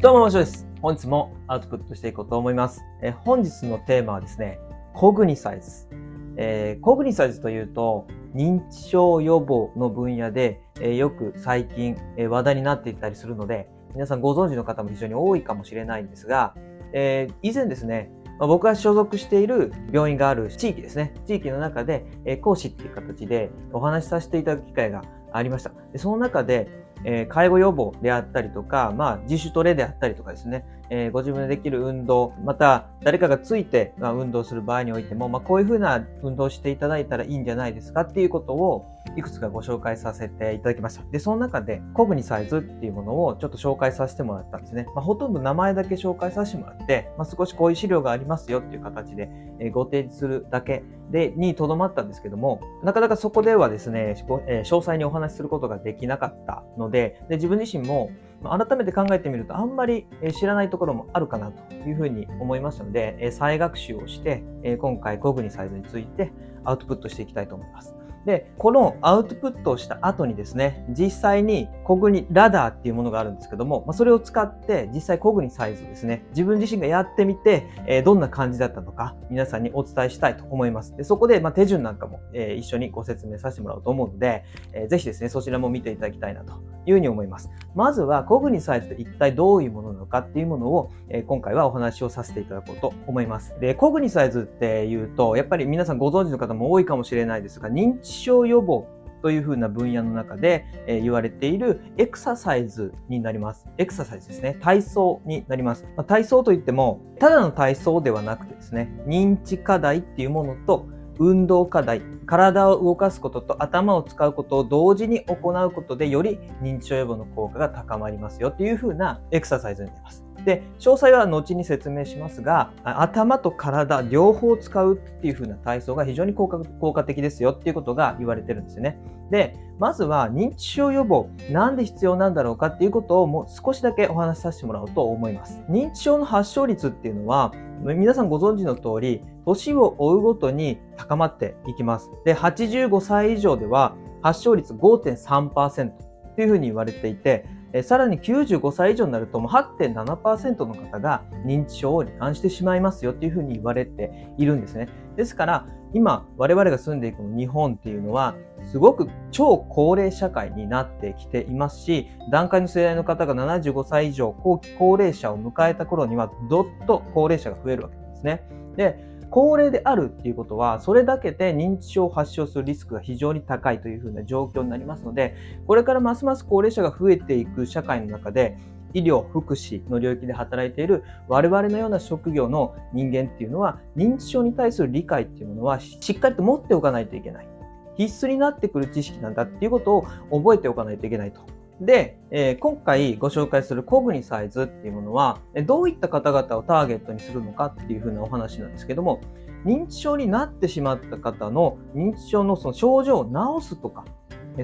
どうも、ましょです。本日もアウトプットしていこうと思います。え本日のテーマはですね、コグニサイズ。えー、コグニサイズというと、認知症予防の分野で、えー、よく最近、えー、話題になっていたりするので、皆さんご存知の方も非常に多いかもしれないんですが、え以前ですね、まあ、僕が所属している病院がある地域ですね、地域の中で、え講師っていう形でお話しさせていただく機会がありました。でその中で、えー、介護予防であったりとか、まあ、自主トレであったりとかですね、えー、ご自分でできる運動、また誰かがついて、まあ、運動する場合においても、まあ、こういうふうな運動をしていただいたらいいんじゃないですかっていうことをいくつかご紹介させていただきました。で、その中でコグニサイズっていうものをちょっと紹介させてもらったんですね。まあ、ほとんど名前だけ紹介させてもらって、まあ、少しこういう資料がありますよっていう形で、えご提示するだけで、にとどまったんですけども、なかなかそこではですね、詳細にお話しすることができなかったので、で自分自身も改めて考えてみるとあんまり知らないところもあるかなというふうに思いましたので、再学習をして、今回コグニサイズについてアウトプットしていきたいと思います。で、このアウトプットをした後にですね、実際にコグニラダーっていうものがあるんですけども、ま、それを使って実際コグニサイズですね、自分自身がやってみて、え、どんな感じだったのか、皆さんにお伝えしたいと思います。でそこで、ま、手順なんかも、え、一緒にご説明させてもらおうと思うので、えー、ぜひですね、そちらも見ていただきたいなというふうに思います。まずは、コグニサイズって一体どういうものなのかっていうものを、え、今回はお話をさせていただこうと思います。で、コグニサイズっていうと、やっぱり皆さんご存知の方も多いかもしれないですが、認知症予防というふうな分野の中で、え言われているエクササイズになります。エクササイズですね。体操になります。まあ、体操といっても、ただの体操ではなくてですね、認知課題っていうものと、運動課題、体を動かすことと頭を使うことを同時に行うことでより認知症予防の効果が高まりますよっていうふうなエクササイズになります。で、詳細は後に説明しますが、頭と体両方使うっていう風な体操が非常に効果的ですよっていうことが言われてるんですよね。で、まずは認知症予防、なんで必要なんだろうかっていうことをもう少しだけお話しさせてもらおうと思います。認知症の発症率っていうのは、皆さんご存知の通り、年を追うごとに高まっていきます。で、85歳以上では発症率5.3%というふうに言われていて、えさらに95歳以上になるともう8.7%の方が認知症を罹患してしまいますよっていうふうに言われているんですね。ですから今我々が住んでいく日本っていうのはすごく超高齢社会になってきていますし段階の世代の方が75歳以上後期高齢者を迎えた頃にはどっと高齢者が増えるわけですね。で高齢であるっていうことは、それだけで認知症を発症するリスクが非常に高いというふうな状況になりますので、これからますます高齢者が増えていく社会の中で、医療、福祉の領域で働いている我々のような職業の人間っていうのは、認知症に対する理解っていうものはしっかりと持っておかないといけない。必須になってくる知識なんだっていうことを覚えておかないといけないとで、えー、今回ご紹介するコグニサイズっていうものは、どういった方々をターゲットにするのかっていうふうなお話なんですけども、認知症になってしまった方の認知症のその症状を治すとか、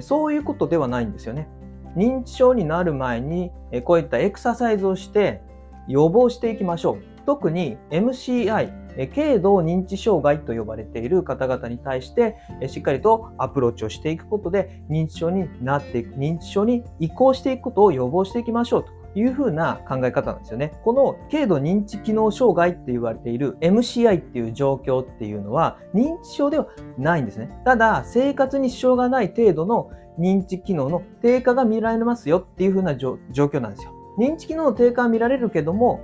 そういうことではないんですよね。認知症になる前に、こういったエクササイズをして予防していきましょう。特に MCI、軽度認知障害と呼ばれている方々に対して、しっかりとアプローチをしていくことで、認知症になっていく、認知症に移行していくことを予防していきましょうというふうな考え方なんですよね。この軽度認知機能障害って言われている MCI っていう状況っていうのは認知症ではないんですね。ただ、生活に支障がない程度の認知機能の低下が見られますよっていうふうな状況なんですよ。認知機能の低下は見られるけども、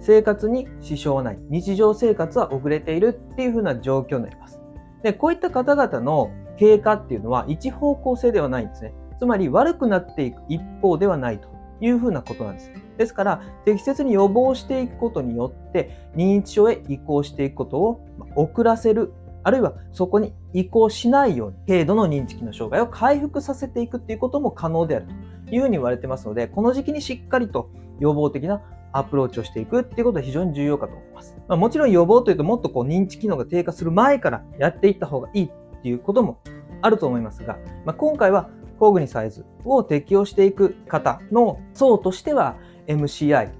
生活に支障はない、日常生活は遅れているっていう風な状況になります。で、こういった方々の経過っていうのは一方向性ではないんですね。つまり悪くなっていく一方ではないというふうなことなんです。ですから、適切に予防していくことによって、認知症へ移行していくことを遅らせる、あるいはそこに移行しないように、軽度の認知機能障害を回復させていくっていうことも可能であるというふうに言われてますので、この時期にしっかりと予防的なアプローチをしていくっていうことは非常に重要かと思います。まあ、もちろん予防というともっとこう認知機能が低下する前からやっていった方がいいっていうこともあると思いますが、まあ、今回は工具にサイズを適用していく方の層としては MCI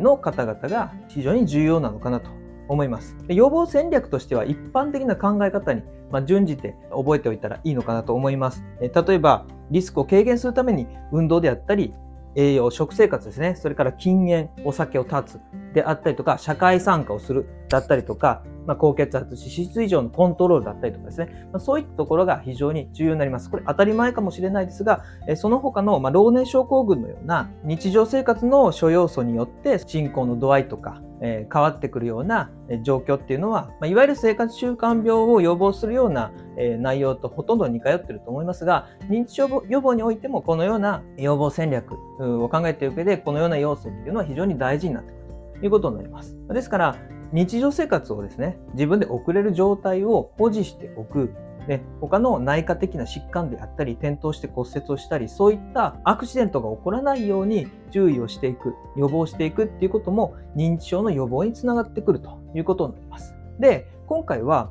の方々が非常に重要なのかなと思います。予防戦略としては一般的な考え方に準じて覚えておいたらいいのかなと思います。例えばリスクを軽減するために運動であったり栄養、食生活ですね。それから禁煙、お酒を断つであったりとか、社会参加をするだったりとか、まあ、高血圧、脂質異常のコントロールだったりとかですね。まあ、そういったところが非常に重要になります。これ当たり前かもしれないですが、えその他の、まあ、老年症候群のような日常生活の諸要素によって進行の度合いとか、え変わってくるような状況っていうのは、まあいわゆる生活習慣病を予防するような、え内容とほとんど似通ってると思いますが、認知症予防においてもこのような予防戦略を考えていく上で、このような要素っていうのは非常に大事になってくるいうことになります。ですから、日常生活をですね、自分で送れる状態を保持しておく。で他の内科的な疾患であったり、転倒して骨折をしたり、そういったアクシデントが起こらないように注意をしていく、予防していくっていうことも認知症の予防につながってくるということになります。で、今回は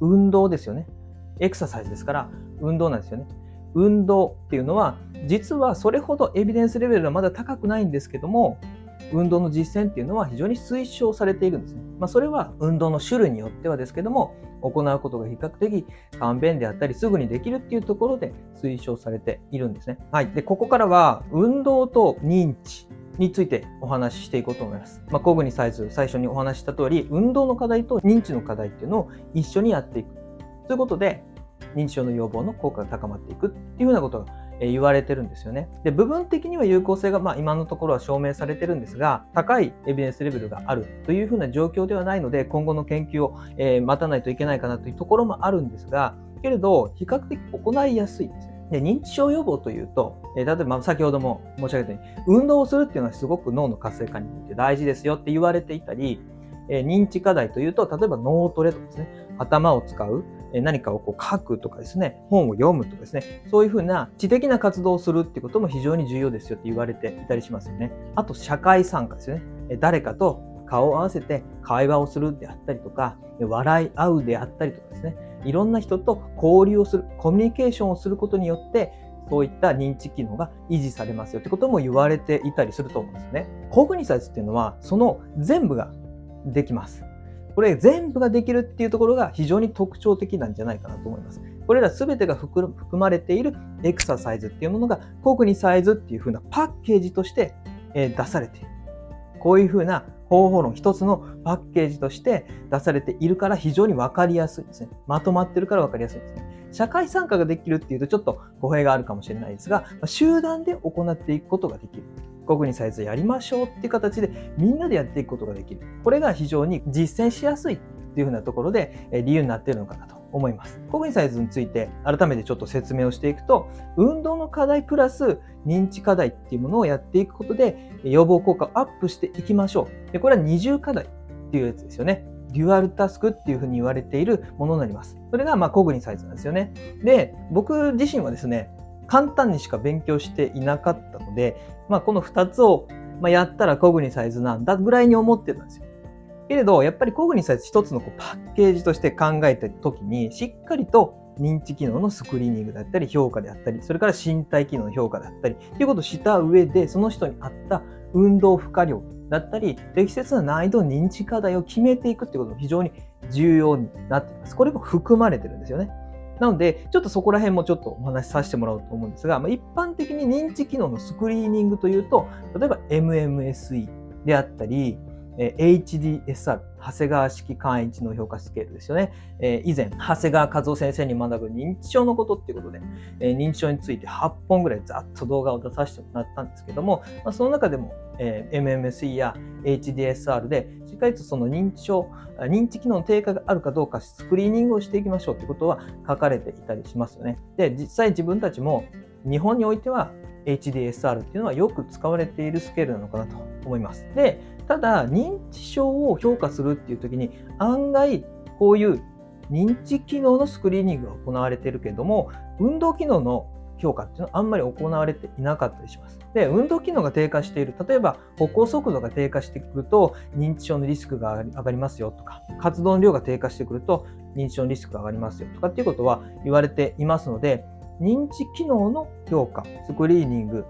運動ですよね。エクササイズですから、運動なんですよね。運動っていうのは、実はそれほどエビデンスレベルはまだ高くないんですけども、運動の実践っていうのは非常に推奨されているんですね。まあ、それは運動の種類によってはですけども、行うことが比較的簡便であったり、すぐにできるっていうところで推奨されているんですね。はい。で、ここからは運動と認知についてお話ししていこうと思います。まあ、コグニサイズ、最初にお話しした通り、運動の課題と認知の課題っていうのを一緒にやっていく。ということで、認知症の予防の効果が高まっていくっていうふうなことが言われてるんですよね。で、部分的には有効性が、まあ、今のところは証明されてるんですが、高いエビデンスレベルがあるというふうな状況ではないので、今後の研究を、え、待たないといけないかなというところもあるんですが、けれど、比較的行いやすいです。で認知症予防というと、え、例えば先ほども申し上げたように、運動をするっていうのはすごく脳の活性化において大事ですよって言われていたり、え、認知課題というと、例えば脳トレとかですね、頭を使う、何かをこう書くとかですね、本を読むとかですね、そういうふうな知的な活動をするってことも非常に重要ですよって言われていたりしますよね。あと、社会参加ですよね。誰かと顔を合わせて会話をするであったりとか、笑い合うであったりとかですね、いろんな人と交流をする、コミュニケーションをすることによって、そういった認知機能が維持されますよってことも言われていたりすると思うんですね。コグニサイズっていうのは、その全部ができます。これ全部ができるっていうところが非常に特徴的なんじゃないかなと思います。これら全てが含まれているエクササイズっていうものがコグニサイズっていう風なパッケージとして出されている。こういう風な方法論一つのパッケージとして出されているから非常に分かりやすいですね。まとまってるから分かりやすいですね。社会参加ができるっていうとちょっと語弊があるかもしれないですが、集団で行っていくことができる。こういうにサイズやりましょうっていう形でみんなでやっていくことができる。これが非常に実践しやすいっていうふうなところで理由になっているのかなと思います。コグニサイズについて改めてちょっと説明をしていくと、運動の課題プラス認知課題っていうものをやっていくことで予防効果をアップしていきましょう。でこれは二重課題っていうやつですよね。デュアルタスクっていうふうに言われているものになります。それがまあコグニサイズなんですよね。で、僕自身はですね、簡単にしか勉強していなかったので、まあ、この2つを、まやったらコグニサイズなんだぐらいに思ってたんですよ。けれど、やっぱりコグニサイズ一つのこうパッケージとして考えた時に、しっかりと認知機能のスクリーニングだったり、評価であったり、それから身体機能の評価だったり、ということをした上で、その人に合った運動負荷量だったり、適切な難易度認知課題を決めていくってことも非常に重要になっています。これも含まれてるんですよね。なので、ちょっとそこら辺もちょっとお話しさせてもらおうと思うんですが、まあ、一般的に認知機能のスクリーニングというと、例えば MMSE であったり、HDSR、長谷川式簡易知能評価スケールですよね。え以前、長谷川和夫先生に学ぶ認知症のことっていうことで、え認知症について8本ぐらいざっと動画を出させてもらったんですけども、まあ、その中でも、え MMSE や HDSR でしっかりとその認知症、認知機能の低下があるかどうかスクリーニングをしていきましょうってことは書かれていたりしますよね。で、実際自分たちも日本においては HDSR っていうのはよく使われているスケールなのかなと思います。で、ただ認知症を評価するっていう時に案外こういう認知機能のスクリーニングが行われてるけれども運動機能の評価っていうのはあんまり行われていなかったりします。で、運動機能が低下している、例えば歩行速度が低下してくると認知症のリスクが上がりますよとか、活動の量が低下してくると認知症のリスクが上がりますよとかっていうことは言われていますので、認知機能の評価、スクリーニング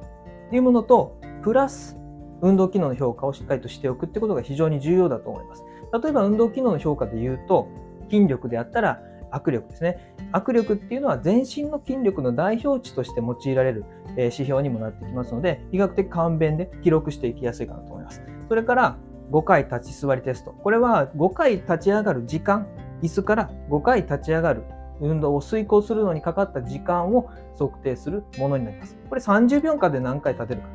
っていうものと、プラス運動機能の評価をしっかりとしておくってことが非常に重要だと思います。例えば運動機能の評価で言うと、筋力であったら握力ですね。握力っていうのは全身の筋力の代表値として用いられる指標にもなってきますので、比較的簡便で記録していきやすいかなと思います。それから、5回立ち座りテスト。これは5回立ち上がる時間、椅子から5回立ち上がる運動を遂行するのにかかった時間を測定するものになります。これ30秒間で何回立てるか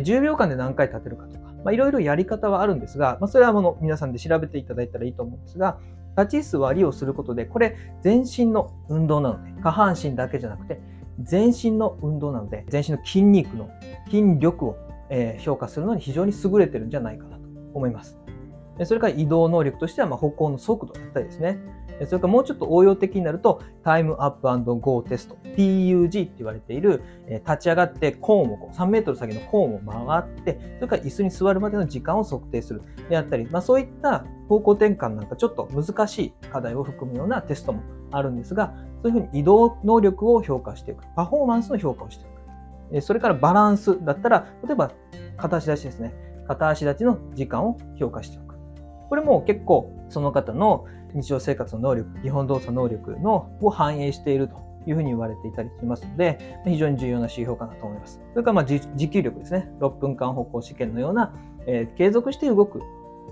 とか、10秒間で何回立てるかとか、まあ、いろいろやり方はあるんですが、まあ、それはもの皆さんで調べていただいたらいいと思うんですが、立ち座りをすることで、これ全身の運動なので、下半身だけじゃなくて、全身の運動なので、全身の筋肉の筋力を評価するのに非常に優れてるんじゃないかなと思います。それから移動能力としては、ま歩行の速度だったりですね。それからもうちょっと応用的になると、タイムアップゴーテスト、PUG って言われている、立ち上がってコーンをこう3メートル先のコーンを回って、それから椅子に座るまでの時間を測定するであったり、まあ、そういった方向転換なんかちょっと難しい課題を含むようなテストもあるんですが、そういうふうに移動能力を評価していく、パフォーマンスの評価をしていく。それからバランスだったら、例えば片足立ちですね。片足立ちの時間を評価しておく。これも結構その方の日常生活の能力、基本動作能力のを反映しているというふうに言われていたりしますので、非常に重要な指標かなと思います。それからまあ持久力ですね。6分間歩行試験のような、えー、継続して動く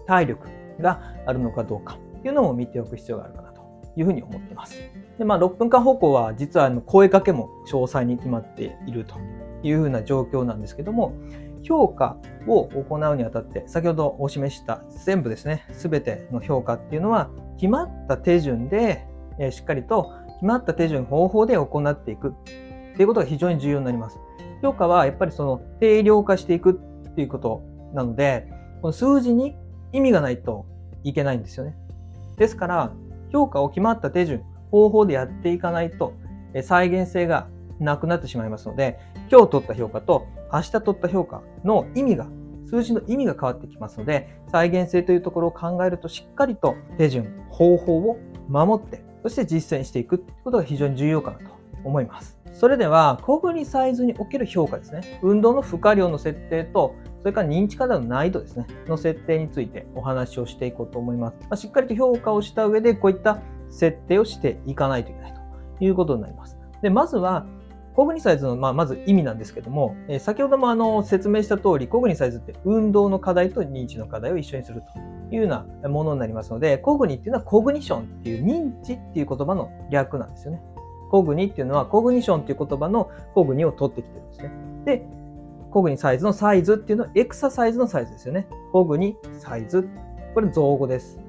体力があるのかどうかっていうのも見ておく必要があるかなというふうに思っています。で、まあ、6分間歩行は実はあの声かけも詳細に決まっているというふうな状況なんですけども、評価を行うにあたって、先ほどお示した全部ですね、すべての評価っていうのは、決まった手順で、えしっかりと決まった手順、方法で行っていくっていうことが非常に重要になります。評価はやっぱりその定量化していくっていうことなので、この数字に意味がないといけないんですよね。ですから、評価を決まった手順、方法でやっていかないと、再現性がなくなってしまいますので、今日取った評価と明日取った評価の意味が、数字の意味が変わってきますので、再現性というところを考えるとしっかりと手順、方法を守って、そして実践していくということが非常に重要かなと思います。それでは、コグニサイズにおける評価ですね。運動の負荷量の設定と、それから認知課題の難易度ですね、の設定についてお話をしていこうと思います。まあ、しっかりと評価をした上で、こういった設定をしていかないといけないということになります。で、まずは、コグニサイズの、まあ、まず意味なんですけども、えー、先ほどもあの説明した通り、コグニサイズって運動の課題と認知の課題を一緒にするというようなものになりますので、コグニっていうのはコグニションっていう認知っていう言葉の略なんですよね。コグニっていうのはコグニションっていう言葉のコグニを取ってきてるんですね。で、コグニサイズのサイズっていうのはエクササイズのサイズですよね。コグニサイズ。これ造語です。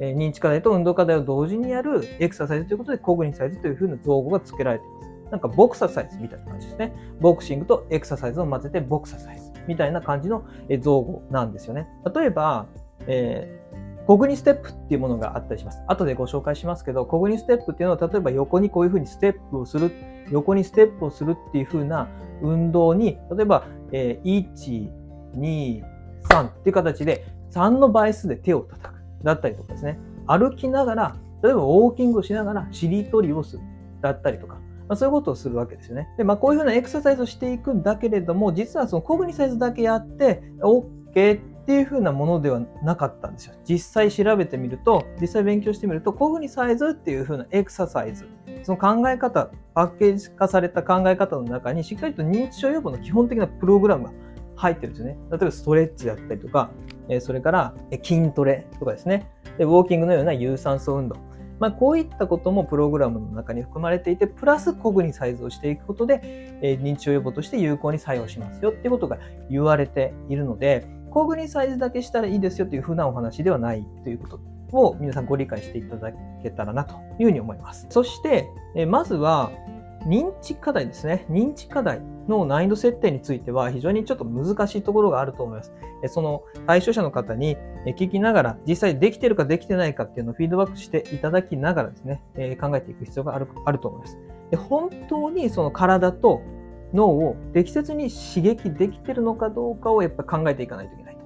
えー、認知課題と運動課題を同時にやるエクササイズということでコグニサイズというふうな造語が付けられています。なんかボクササイズみたいな感じですね。ボクシングとエクササイズを混ぜてボクササイズみたいな感じの造語なんですよね。例えば、えー、コグニステップっていうものがあったりします。後でご紹介しますけど、コグニステップっていうのは、例えば横にこういうふうにステップをする、横にステップをするっていうふうな運動に、例えば、えー、1、2、3っていう形で3の倍数で手を叩く。だったりとかですね。歩きながら、例えばウォーキングをしながらしりとりをする。だったりとか。まあ、そういうことをするわけですよね。で、まあ、こういうふうなエクササイズをしていくんだけれども、実はそのコグニサイズだけやって、OK っていうふうなものではなかったんですよ。実際調べてみると、実際勉強してみると、コグニサイズっていうふうなエクササイズ、その考え方、パッケージ化された考え方の中に、しっかりと認知症予防の基本的なプログラムが入ってるんですよね。例えばストレッチだったりとか、それから筋トレとかですね。でウォーキングのような有酸素運動。まあ、こういったこともプログラムの中に含まれていて、プラスコグニサイズをしていくことで、え、認知症予防として有効に作用しますよっていうことが言われているので、コグニサイズだけしたらいいですよというふうなお話ではないということを皆さんご理解していただけたらなというふうに思います。そして、え、まずは、認知課題ですね。認知課題の難易度設定については非常にちょっと難しいところがあると思います。その対象者の方に聞きながら実際できてるかできてないかっていうのをフィードバックしていただきながらですね、考えていく必要があるあると思います。本当にその体と脳を適切に刺激できてるのかどうかをやっぱ考えていかないといけない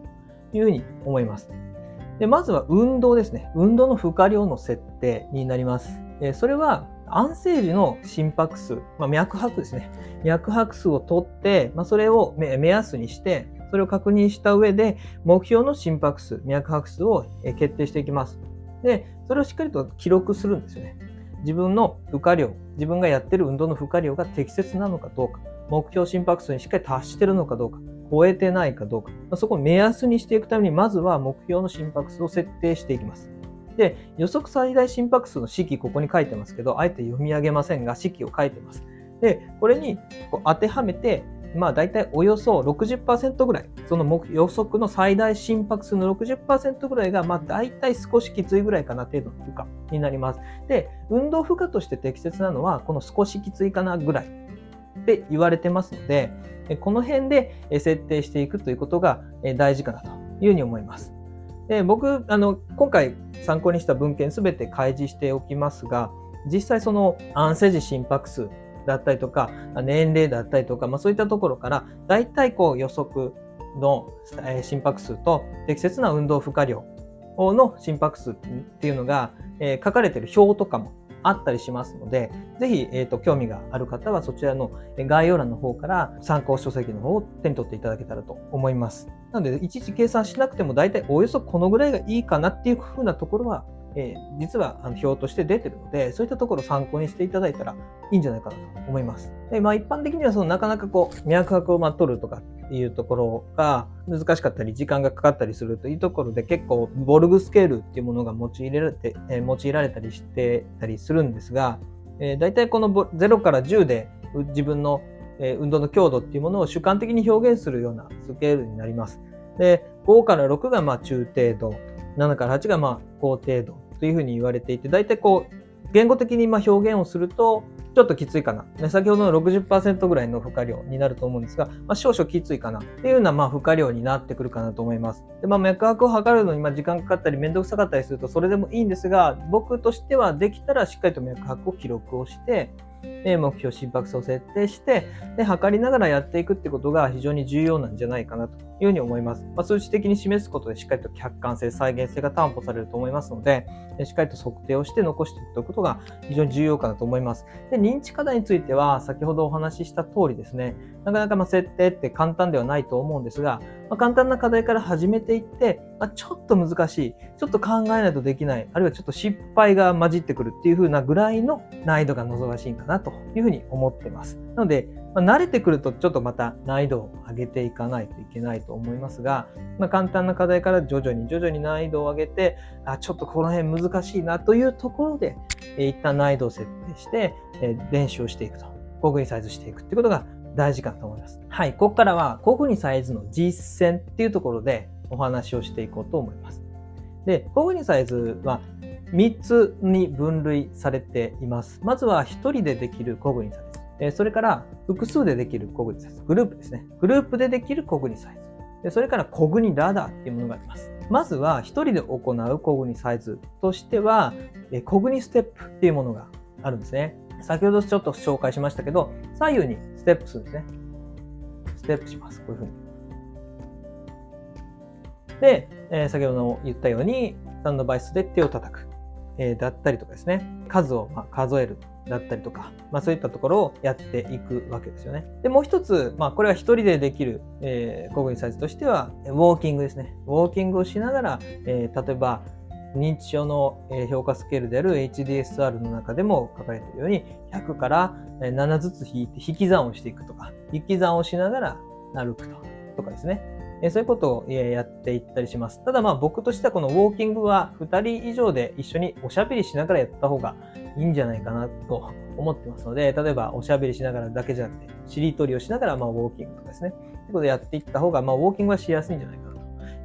というふうに思います。でまずは運動ですね。運動の負荷量の設定になります。それは安静時の心拍数、まあ、脈拍ですね。脈拍数を取って、まあ、それを目安にして、それを確認した上で、目標の心拍数、脈拍数を決定していきます。で、それをしっかりと記録するんですよね。自分の負荷量、自分がやってる運動の負荷量が適切なのかどうか、目標心拍数にしっかり達してるのかどうか、超えてないかどうか、まそこを目安にしていくために、まずは目標の心拍数を設定していきます。で、予測最大心拍数の式、ここに書いてますけど、あえて読み上げませんが、式を書いてます。で、これにこう当てはめて、まあ大体およそ60%ぐらい、その予測の最大心拍数の60%ぐらいが、まあ大体少しきついぐらいかな程度の負荷になります。で、運動負荷として適切なのは、この少しきついかなぐらいって言われてますので、この辺で設定していくということが大事かなというふうに思います。で僕あの、今回参考にした文献すべて開示しておきますが、実際その安静時心拍数だったりとか、年齢だったりとか、まあ、そういったところから、大体こう予測の心拍数と適切な運動負荷量の心拍数っていうのが、えー、書かれてる表とかもあったりしますので、ぜひ、えーと、興味がある方はそちらの概要欄の方から参考書籍の方を手に取っていただけたらと思います。なので、いちいち計算しなくても大体およそこのぐらいがいいかなっていうふうなところはえー、実はあの表として出てるので、そういったところを参考にしていただいたらいいんじゃないかなと思います。で、まあ一般的にはそのなかなかこう、脈拍をま取るとかっていうところが難しかったり、時間がかかったりするというところで結構、ボルグスケールっていうものが用いられて、え、用いられたりしてたりするんですが、えー、大体この0から10で自分の運動の強度っていうものを主観的に表現するようなスケールになります。で、5から6がまあ中程度、7から8がまあ高程度、というふうに言われていて、大体こう、言語的にま表現をすると、ちょっときついかな。ね、先ほどの60%ぐらいの負荷量になると思うんですが、まあ、少々きついかなっていうようなまあ負荷量になってくるかなと思います。で、まあ、脈拍を測るのにま時間かかったりめんどくさかったりするとそれでもいいんですが、僕としてはできたらしっかりと脈拍を記録をして、目標心拍数を設定して、で、測りながらやっていくってことが非常に重要なんじゃないかなというふうに思います。まあ、数値的に示すことでしっかりと客観性、再現性が担保されると思いますので、しっかりと測定をして残していくということが非常に重要かなと思います。で、認知課題については、先ほどお話しした通りですね、なかなかま設定って簡単ではないと思うんですが、まあ、簡単な課題から始めていって、まあ、ちょっと難しい、ちょっと考えないとできない、あるいはちょっと失敗が混じってくるっていう風なぐらいの難易度が望ましいかなというふうに思ってます。なので、まあ、慣れてくるとちょっとまた難易度を上げていかないといけないと思いますが、まあ、簡単な課題から徐々に徐々に難易度を上げて、あちょっとこの辺難しいなというところで、え一旦難易度を設定して、練習をしていくと。工具にサイズしていくってことが大事かと思います。はい、ここからは工具にサイズの実践っていうところでお話をしていこうと思います。で、工具にサイズは3つに分類されています。まずは1人でできるコグニサイズ。それから複数でできるコグニサイズ。グループですね。グループでできるコグニサイズ。それからコグニラダーっていうものがあります。まずは1人で行うコグニサイズとしては、コグニステップっていうものがあるんですね。先ほどちょっと紹介しましたけど、左右にステップするんですね。ステップします。こういうふうに。で、えー、先ほど言ったように、スタンドバイスで手を叩く。えー、だったりとかですね。数をま数える。だったりとか、まあそういったところをやっていくわけですよね。で、もう一つ、まあこれは一人でできる、えー、工具サイズとしては、ウォーキングですね。ウォーキングをしながら、えー、例えば、認知症の評価スケールである HDSR の中でも書かれているように、100から7ずつ引いて引き算をしていくとか、引き算をしながら歩くととかですね。そういうことをやっていったりします。ただまあ僕としてはこのウォーキングは2人以上で一緒におしゃべりしながらやった方がいいんじゃないかなと思ってますので、例えばおしゃべりしながらだけじゃなくて、しりとりをしながらまウォーキングとかですね。ということでやっていった方が、まウォーキングはしやすいんじゃないかな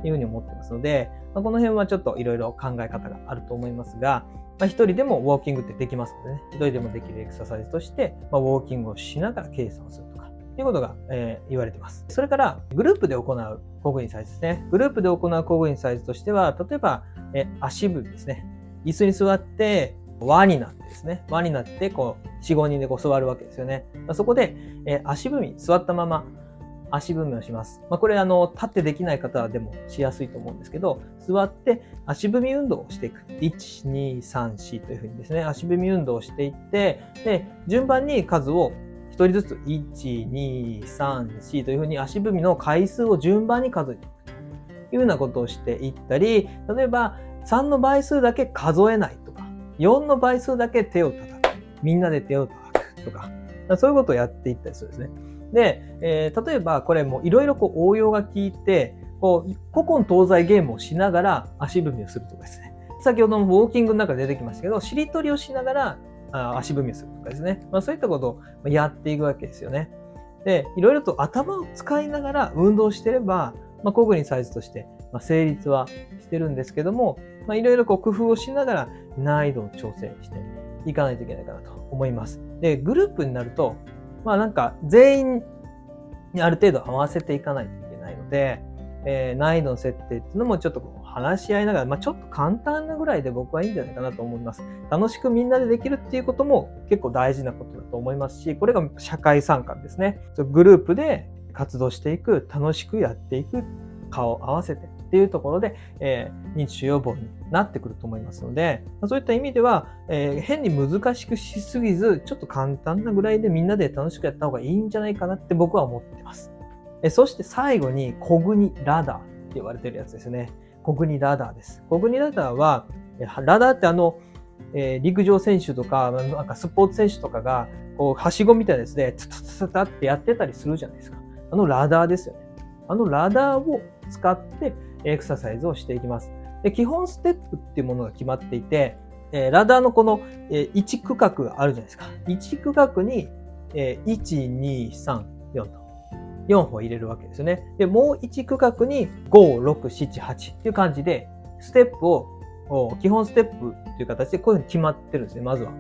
というふうに思ってますので、まあ、この辺はちょっといろいろ考え方があると思いますが、まあ、一人でもウォーキングってできますのでね、一人でもできるエクササイズとして、まあ、ウォーキングをしながら計算をするとか、ということが、えー、言われています。それから、グループで行う工具インサイズですね。グループで行う工具インサイズとしては、例えば、え足踏みですね。椅子に座って、輪になってですね。輪になって、こう、4、5人でこう座るわけですよね。そこで、え足踏み、座ったまま、足踏みをします。まあ、これあの、立ってできない方はでもしやすいと思うんですけど、座って足踏み運動をしていく。1、2、3、4というふうにですね、足踏み運動をしていって、で、順番に数を一人ずつ、1、2、3、4というふうに足踏みの回数を順番に数えていくというようなことをしていったり、例えば3の倍数だけ数えないとか、4の倍数だけ手を叩く。みんなで手を叩くとか、そういうことをやっていったりするんですね。で、えー、例えばこれもいろいろこう応用が効いて、こう、古今東西ゲームをしながら足踏みをするとかですね。先ほどのウォーキングの中で出てきましたけど、しりとりをしながらあ足踏みをするとかですね。まあそういったことをやっていくわけですよね。で、いろいろと頭を使いながら運動してれば、まあ、コグニサイズとして、ま、成立はしてるんですけども、まあ、いろいろこう工夫をしながら難易度を調整していかないといけないかなと思います。で、グループになると、まあなんか全員にある程度合わせていかないといけないので、えー、難易度の設定っていうのもちょっとこう話し合いながら、まあ、ちょっと簡単なぐらいで僕はいいんじゃないかなと思います。楽しくみんなでできるっていうことも結構大事なことだと思いますし、これが社会参加ですね。グループで活動していく、楽しくやっていく、顔を合わせてっていうところで、えー、認知症予防になってくると思いますので、そういった意味では、えー、変に難しくしすぎず、ちょっと簡単なぐらいでみんなで楽しくやった方がいいんじゃないかなって僕は思ってます。えそして最後に、コグニラダーって言われてるやつですね。コグニラダーです。コグニラダーは、ラダーってあの、えー、陸上選手とか、なんかスポーツ選手とかが、こう、はしごみたいなやつで、ツタツタタってやってたりするじゃないですか。あのラダーですよね。あのラダーを使ってエクササイズをしていきます。で基本ステップっていうものが決まっていて、えー、ラダーのこの、えー、1区画があるじゃないですか。1区画に、えー、1、2、3、4と。4歩入れるわけですよね。で、もう1区画に5、6、7、8っていう感じで、ステップを、基本ステップという形でこういうふうに決まってるんですね、まずは。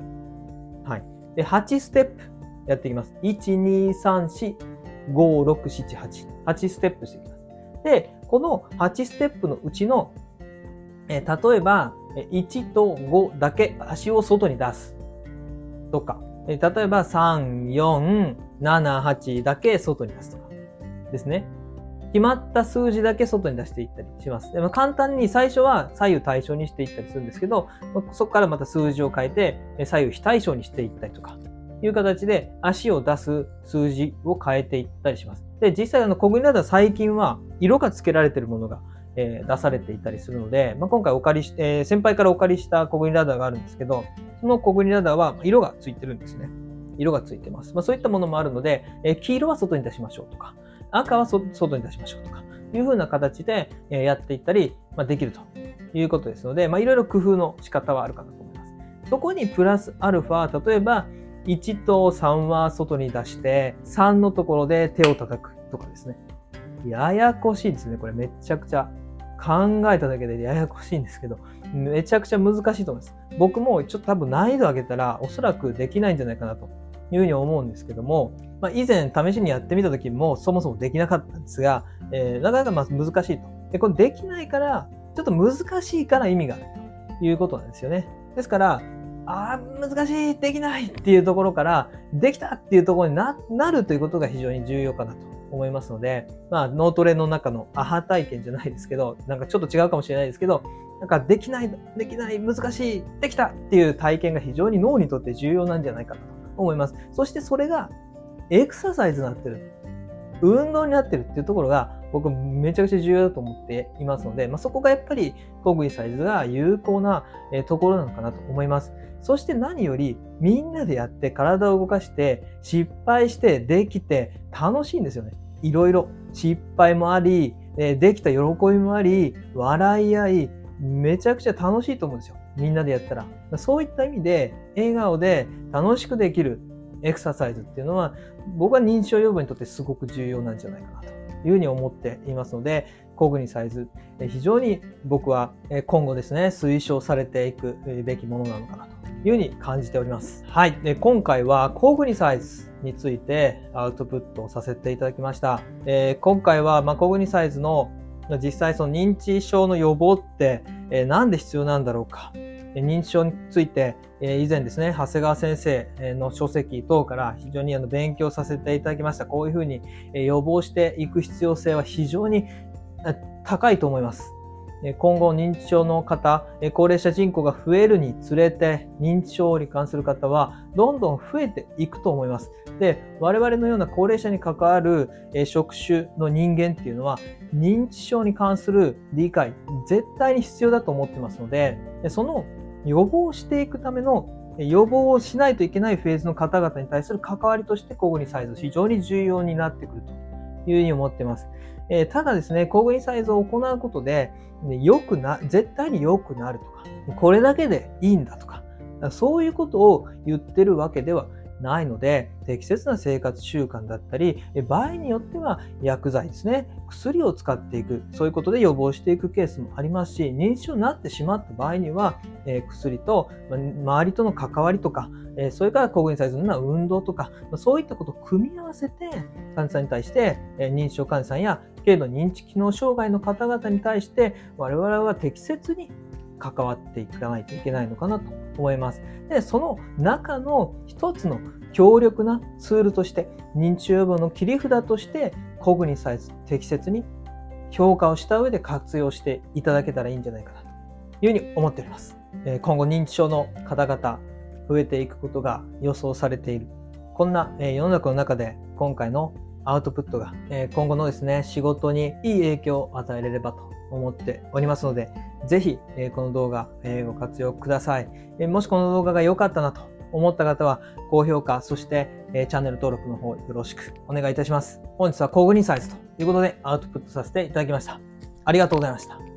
はい。で、8ステップやっていきます。1、2、3、4、5、6、7、8。8ステップしていきます。で、この8ステップのうちの、え例えば、1と5だけ足を外に出す。とか、え例えば3、4、7、8だけ外に出すとか。ですね。決まった数字だけ外に出していったりします。でも簡単に最初は左右対称にしていったりするんですけど、そこからまた数字を変えて左右非対称にしていったりとか、いう形で足を出す数字を変えていったりします。で、実際あの、コグニラダー最近は色が付けられているものが、えー、出されていたりするので、まあ、今回お借りし、えー、先輩からお借りしたコグニラダーがあるんですけど、そのコグニラダーは色が付いてるんですね。色が付いてます。まあ、そういったものもあるので、えー、黄色は外に出しましょうとか、赤は外に出しましょうとか、いうふうな形でやっていったり、まあ、できるということですので、まあ、いろいろ工夫の仕方はあるかなと思います。そこにプラスアルファ、例えば、1と3は外に出して、3のところで手を叩くとかですね。ややこしいですね。これめちゃくちゃ考えただけでややこしいんですけど、めちゃくちゃ難しいと思います。僕もちょっと多分難易度上げたらおそらくできないんじゃないかなというふうに思うんですけども、まあ、以前試しにやってみた時もそもそもできなかったんですが、えー、なかなかまず難しいと。で、これできないから、ちょっと難しいから意味があるということなんですよね。ですから、ああ、難しい、できないっていうところから、できたっていうところにななるということが非常に重要かなと思いますので、まあ、脳トレの中のアハ体験じゃないですけど、なんかちょっと違うかもしれないですけど、なんかできない、できない、難しい、できたっていう体験が非常に脳にとって重要なんじゃないかなと思います。そしてそれがエクササイズになってる。運動になってるっていうところが僕めちゃくちゃ重要だと思っていますので、まあ、そこがやっぱりコグニサイズが有効なところなのかなと思います。そして何よりみんなでやって体を動かして失敗してできて楽しいんですよね。いろいろ失敗もあり、できた喜びもあり、笑い合い、めちゃくちゃ楽しいと思うんですよ。みんなでやったら。そういった意味で笑顔で楽しくできるエクササイズっていうのは僕は認知症予防にとってすごく重要なんじゃないかなというふうに思っていますので、コグニサイズ、非常に僕は今後ですね、推奨されていくべきものなのかなというふうに感じております。はい。で今回はコグニサイズについてアウトプットさせていただきました。えー、今回は、まあ、コグニサイズの実際その認知症の予防って、え、なんで必要なんだろうか。認知症について、以前ですね、長谷川先生の書籍等から非常にあの勉強させていただきました。こういうふうに予防していく必要性は非常に高いと思います。今後認知症の方、高齢者人口が増えるにつれて認知症を罹患する方はどんどん増えていくと思います。で、我々のような高齢者に関わる職種の人間っていうのは認知症に関する理解絶対に必要だと思ってますので、その予防していくための予防をしないといけないフェーズの方々に対する関わりとしてコグニサイズ非常に重要になってくるというふうに思っています。えー、ただですね、コグニサイズを行うことで、ね、良くな、絶対に良くなるとか、これだけでいいんだとか、そういうことを言ってるわけではないので、適切な生活習慣だったり、場合によっては薬剤ですね、薬を使っていく、そういうことで予防していくケースもありますし、認知症になってしまった場合には、え薬と周りとの関わりとか、えそれから抗原サイズのような運動とか、そういったことを組み合わせて、患者さんに対して、え認知症患者さんや軽度認知機能障害の方々に対して、我々は適切に関わっていかないといけないのかなと思います。で、その中の一つの強力なツールとして、認知症予防の切り札として、コグニサイズ適切に評価をした上で活用していただけたらいいんじゃないかなというふうに思っております。今後認知症の方々増えていくことが予想されている。こんな世の中の中で今回のアウトプットが今後のですね、仕事にいい影響を与えれればと思っておりますので、ぜひ、えこの動画、えご活用ください、えもしこの動画が良かったなと思った方は、高評価、そして、えチャンネル登録の方よろしくお願いいたします。本日はコグニサイズということでアウトプットさせていただきました。ありがとうございました。